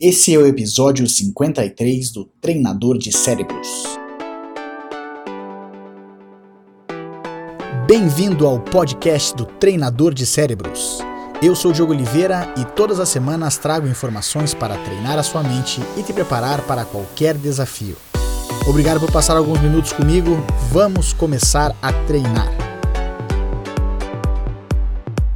Esse é o episódio 53 do Treinador de Cérebros. Bem-vindo ao podcast do Treinador de Cérebros. Eu sou Diogo Oliveira e todas as semanas trago informações para treinar a sua mente e te preparar para qualquer desafio. Obrigado por passar alguns minutos comigo. Vamos começar a treinar.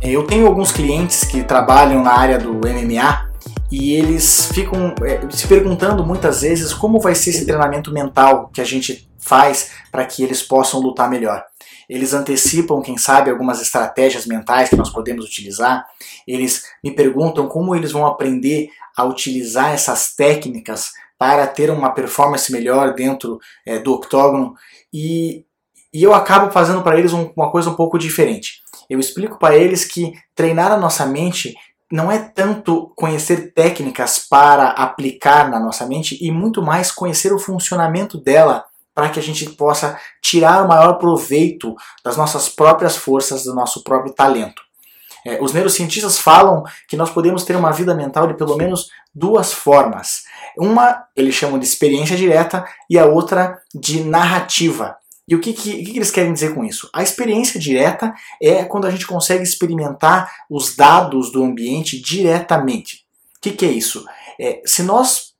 Eu tenho alguns clientes que trabalham na área do MMA e eles ficam é, se perguntando muitas vezes como vai ser esse treinamento mental que a gente faz para que eles possam lutar melhor. Eles antecipam, quem sabe, algumas estratégias mentais que nós podemos utilizar. Eles me perguntam como eles vão aprender a utilizar essas técnicas para ter uma performance melhor dentro é, do octógono. E, e eu acabo fazendo para eles um, uma coisa um pouco diferente. Eu explico para eles que treinar a nossa mente não é tanto conhecer técnicas para aplicar na nossa mente e muito mais conhecer o funcionamento dela para que a gente possa tirar o maior proveito das nossas próprias forças, do nosso próprio talento. É, os neurocientistas falam que nós podemos ter uma vida mental de pelo menos duas formas. Uma eles chamam de experiência direta e a outra de narrativa. E o que, que, que, eles querem dizer com isso? A experiência direta é quando a gente consegue experimentar os dados do ambiente diretamente. O que, que é isso? É, se nós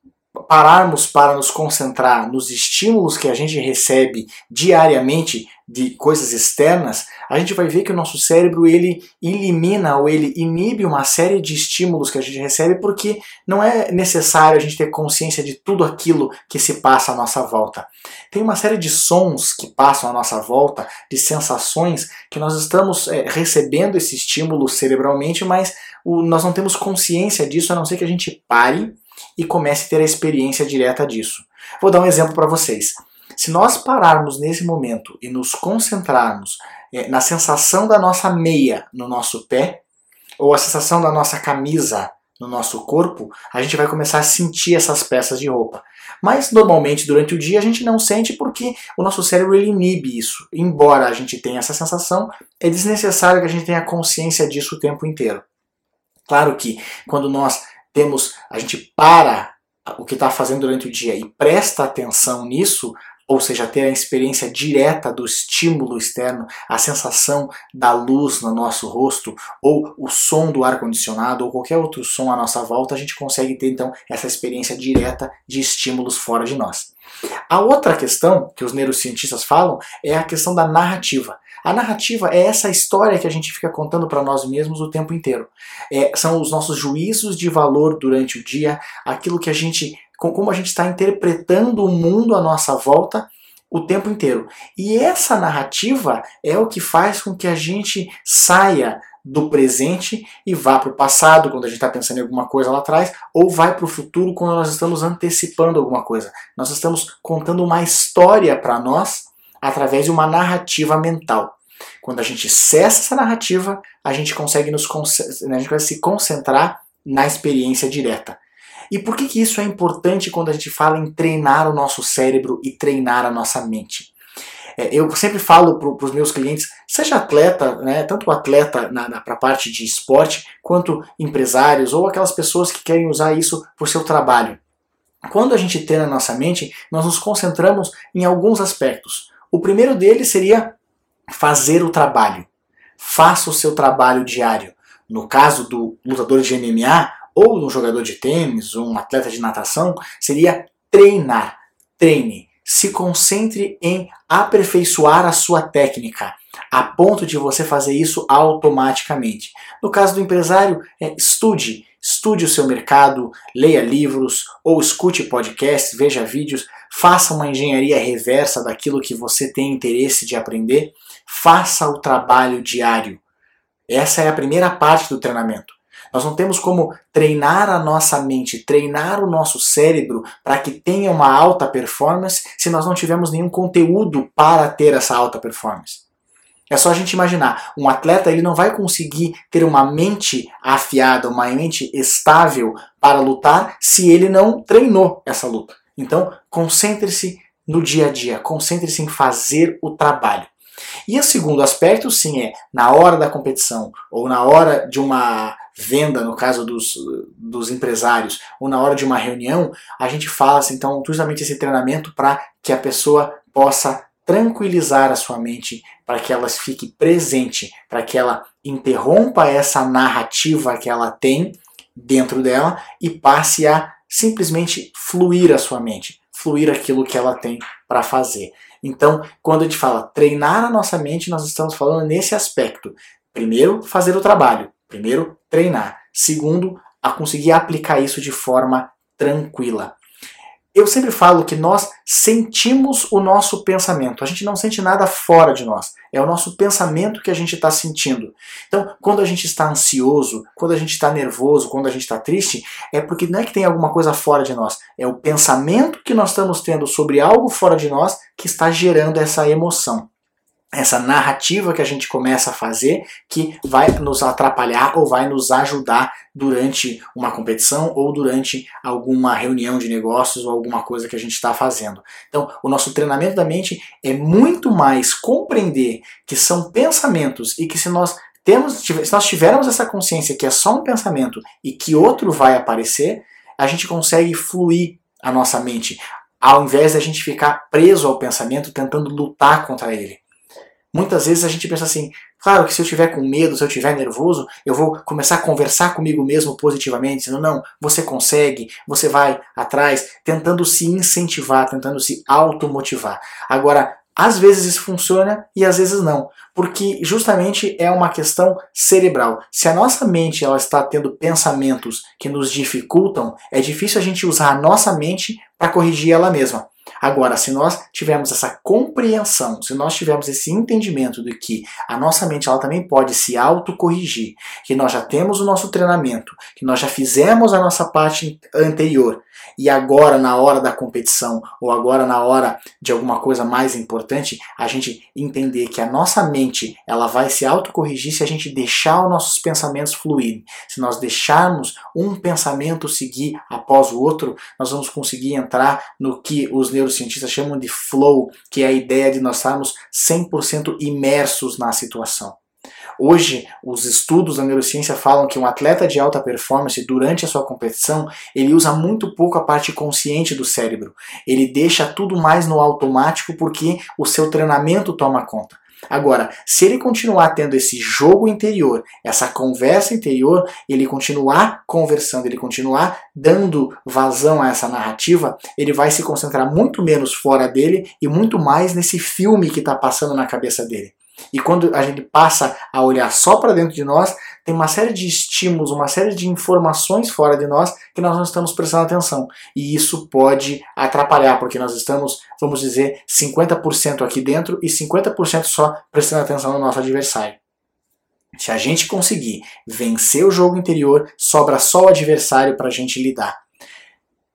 pararmos para nos concentrar nos estímulos que a gente recebe diariamente de coisas externas, a gente vai ver que o nosso cérebro ele elimina ou ele inibe uma série de estímulos que a gente recebe porque não é necessário a gente ter consciência de tudo aquilo que se passa à nossa volta. Tem uma série de sons que passam à nossa volta, de sensações que nós estamos é, recebendo esse estímulo cerebralmente, mas o, nós não temos consciência disso a não ser que a gente pare e comece a ter a experiência direta disso. Vou dar um exemplo para vocês. Se nós pararmos nesse momento e nos concentrarmos é, na sensação da nossa meia no nosso pé, ou a sensação da nossa camisa no nosso corpo, a gente vai começar a sentir essas peças de roupa. Mas normalmente durante o dia a gente não sente porque o nosso cérebro ele inibe isso. Embora a gente tenha essa sensação, é desnecessário que a gente tenha consciência disso o tempo inteiro. Claro que quando nós temos, a gente para o que está fazendo durante o dia e presta atenção nisso, ou seja, ter a experiência direta do estímulo externo, a sensação da luz no nosso rosto, ou o som do ar-condicionado, ou qualquer outro som à nossa volta, a gente consegue ter então essa experiência direta de estímulos fora de nós. A outra questão que os neurocientistas falam é a questão da narrativa. A narrativa é essa história que a gente fica contando para nós mesmos o tempo inteiro. É, são os nossos juízos de valor durante o dia, aquilo que a gente, como a gente está interpretando o mundo à nossa volta o tempo inteiro. E essa narrativa é o que faz com que a gente saia do presente e vá para o passado quando a gente está pensando em alguma coisa lá atrás, ou vai para o futuro quando nós estamos antecipando alguma coisa. Nós estamos contando uma história para nós através de uma narrativa mental. Quando a gente cessa essa narrativa, a gente consegue, nos, a gente consegue se concentrar na experiência direta. E por que, que isso é importante quando a gente fala em treinar o nosso cérebro e treinar a nossa mente? É, eu sempre falo para os meus clientes, seja atleta, né, tanto atleta para a parte de esporte, quanto empresários ou aquelas pessoas que querem usar isso para o seu trabalho. Quando a gente treina a nossa mente, nós nos concentramos em alguns aspectos. O primeiro deles seria fazer o trabalho. Faça o seu trabalho diário. No caso do lutador de MMA, ou um jogador de tênis, um atleta de natação, seria treinar. Treine. Se concentre em aperfeiçoar a sua técnica, a ponto de você fazer isso automaticamente. No caso do empresário, é, estude. Estude o seu mercado, leia livros ou escute podcasts, veja vídeos, faça uma engenharia reversa daquilo que você tem interesse de aprender, faça o trabalho diário. Essa é a primeira parte do treinamento. Nós não temos como treinar a nossa mente, treinar o nosso cérebro para que tenha uma alta performance se nós não tivermos nenhum conteúdo para ter essa alta performance. É só a gente imaginar, um atleta ele não vai conseguir ter uma mente afiada, uma mente estável para lutar se ele não treinou essa luta. Então, concentre-se no dia a dia, concentre-se em fazer o trabalho. E o segundo aspecto, sim, é na hora da competição ou na hora de uma venda, no caso dos, dos empresários, ou na hora de uma reunião, a gente fala assim, então justamente esse treinamento para que a pessoa possa tranquilizar a sua mente, para que ela fique presente, para que ela interrompa essa narrativa que ela tem dentro dela e passe a simplesmente fluir a sua mente, fluir aquilo que ela tem para fazer. Então, quando a gente fala treinar a nossa mente, nós estamos falando nesse aspecto. Primeiro, fazer o trabalho. Primeiro, treinar. Segundo, a conseguir aplicar isso de forma tranquila eu sempre falo que nós sentimos o nosso pensamento. A gente não sente nada fora de nós. É o nosso pensamento que a gente está sentindo. Então, quando a gente está ansioso, quando a gente está nervoso, quando a gente está triste, é porque não é que tem alguma coisa fora de nós. É o pensamento que nós estamos tendo sobre algo fora de nós que está gerando essa emoção essa narrativa que a gente começa a fazer que vai nos atrapalhar ou vai nos ajudar durante uma competição ou durante alguma reunião de negócios ou alguma coisa que a gente está fazendo. Então, o nosso treinamento da mente é muito mais compreender que são pensamentos e que se nós temos, se nós tivermos essa consciência que é só um pensamento e que outro vai aparecer, a gente consegue fluir a nossa mente, ao invés de a gente ficar preso ao pensamento tentando lutar contra ele. Muitas vezes a gente pensa assim, claro que se eu tiver com medo, se eu tiver nervoso, eu vou começar a conversar comigo mesmo positivamente, dizendo, não, você consegue, você vai atrás, tentando se incentivar, tentando se automotivar. Agora, às vezes isso funciona e às vezes não, porque justamente é uma questão cerebral. Se a nossa mente ela está tendo pensamentos que nos dificultam, é difícil a gente usar a nossa mente para corrigir ela mesma. Agora, se nós tivermos essa compreensão, se nós tivermos esse entendimento de que a nossa mente ela também pode se autocorrigir, que nós já temos o nosso treinamento, que nós já fizemos a nossa parte anterior, e agora na hora da competição ou agora na hora de alguma coisa mais importante, a gente entender que a nossa mente ela vai se autocorrigir se a gente deixar os nossos pensamentos fluírem. Se nós deixarmos um pensamento seguir após o outro, nós vamos conseguir entrar no que os neurocientistas chamam de flow, que é a ideia de nós estarmos 100% imersos na situação. Hoje, os estudos da neurociência falam que um atleta de alta performance, durante a sua competição, ele usa muito pouco a parte consciente do cérebro. Ele deixa tudo mais no automático porque o seu treinamento toma conta. Agora, se ele continuar tendo esse jogo interior, essa conversa interior, ele continuar conversando, ele continuar dando vazão a essa narrativa, ele vai se concentrar muito menos fora dele e muito mais nesse filme que está passando na cabeça dele. E quando a gente passa a olhar só para dentro de nós, tem uma série de estímulos, uma série de informações fora de nós que nós não estamos prestando atenção. E isso pode atrapalhar, porque nós estamos, vamos dizer, 50% aqui dentro e 50% só prestando atenção no nosso adversário. Se a gente conseguir vencer o jogo interior, sobra só o adversário para a gente lidar.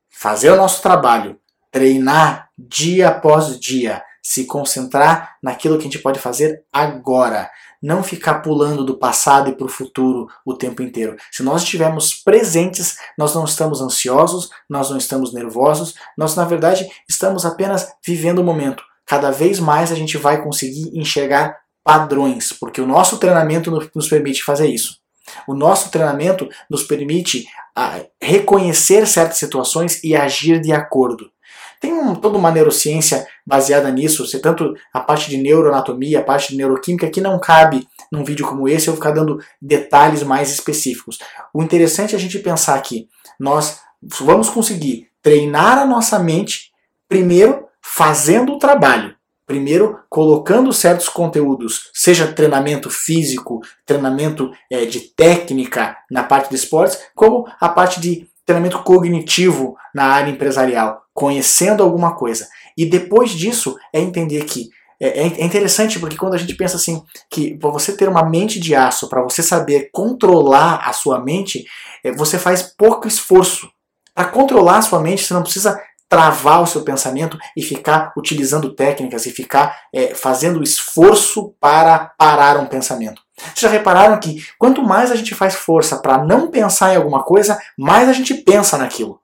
Fazer o nosso trabalho, treinar dia após dia, se concentrar naquilo que a gente pode fazer agora. Não ficar pulando do passado e para o futuro o tempo inteiro. Se nós estivermos presentes, nós não estamos ansiosos, nós não estamos nervosos, nós na verdade estamos apenas vivendo o momento. Cada vez mais a gente vai conseguir enxergar padrões, porque o nosso treinamento nos permite fazer isso. O nosso treinamento nos permite ah, reconhecer certas situações e agir de acordo. Tem um, toda uma neurociência baseada nisso, tanto a parte de neuroanatomia, a parte de neuroquímica, que não cabe num vídeo como esse eu ficar dando detalhes mais específicos. O interessante é a gente pensar que nós vamos conseguir treinar a nossa mente primeiro fazendo o trabalho. Primeiro, colocando certos conteúdos, seja treinamento físico, treinamento é, de técnica na parte de esportes, como a parte de treinamento cognitivo na área empresarial, conhecendo alguma coisa. E depois disso é entender que é, é, é interessante porque quando a gente pensa assim que para você ter uma mente de aço, para você saber controlar a sua mente, é, você faz pouco esforço. Para controlar a sua mente, você não precisa travar o seu pensamento e ficar utilizando técnicas e ficar é, fazendo esforço para parar um pensamento. Vocês já repararam que quanto mais a gente faz força para não pensar em alguma coisa, mais a gente pensa naquilo.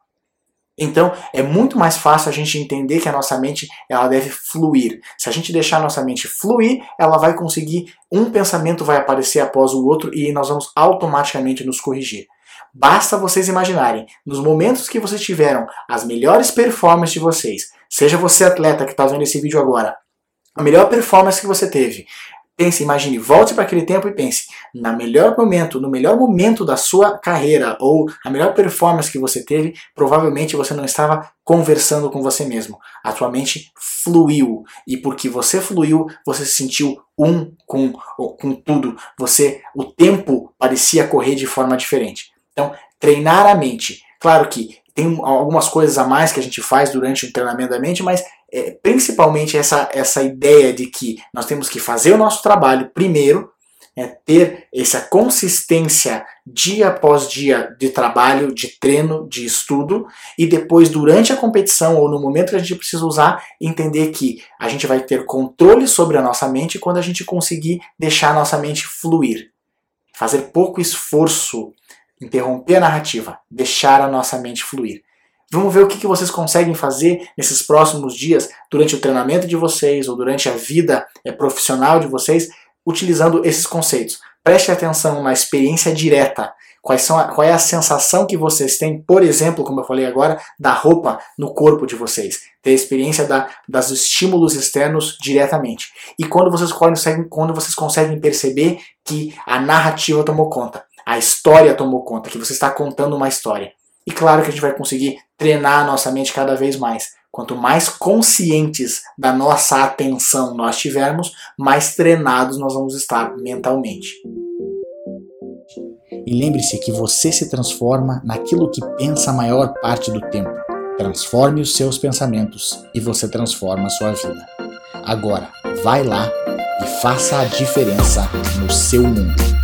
Então, é muito mais fácil a gente entender que a nossa mente ela deve fluir. Se a gente deixar a nossa mente fluir, ela vai conseguir um pensamento vai aparecer após o outro e nós vamos automaticamente nos corrigir. Basta vocês imaginarem, nos momentos que vocês tiveram as melhores performances de vocês, seja você atleta que está vendo esse vídeo agora, a melhor performance que você teve, Pense, imagine, volte para aquele tempo e pense, na melhor momento, no melhor momento da sua carreira ou a melhor performance que você teve, provavelmente você não estava conversando com você mesmo. A sua mente fluiu e porque você fluiu, você se sentiu um com, com tudo. Você, o tempo parecia correr de forma diferente. Então, treinar a mente. Claro que tem algumas coisas a mais que a gente faz durante o treinamento da mente, mas é, principalmente essa, essa ideia de que nós temos que fazer o nosso trabalho primeiro, é, ter essa consistência dia após dia de trabalho, de treino, de estudo, e depois, durante a competição ou no momento que a gente precisa usar, entender que a gente vai ter controle sobre a nossa mente quando a gente conseguir deixar a nossa mente fluir. Fazer pouco esforço, interromper a narrativa, deixar a nossa mente fluir. Vamos ver o que, vocês conseguem fazer nesses próximos dias, durante o treinamento de vocês ou durante a vida é, profissional de vocês, utilizando esses conceitos. Preste atenção na experiência direta. Quais são a, qual é a sensação que vocês têm, por exemplo, como eu falei agora, da roupa no corpo de vocês. Ter a experiência da, das estímulos externos diretamente. E quando vocês, conseguem, quando vocês conseguem perceber que a narrativa tomou conta, a história tomou conta, que você está contando uma história. E claro que a gente vai conseguir treinar a nossa mente cada vez mais. Quanto mais conscientes da nossa atenção nós tivermos, mais treinados nós vamos estar mentalmente. E lembre-se que você se transforma naquilo que pensa a maior parte do tempo. Transforme os seus pensamentos e você transforma a sua vida. Agora, vai lá e faça a diferença no seu mundo.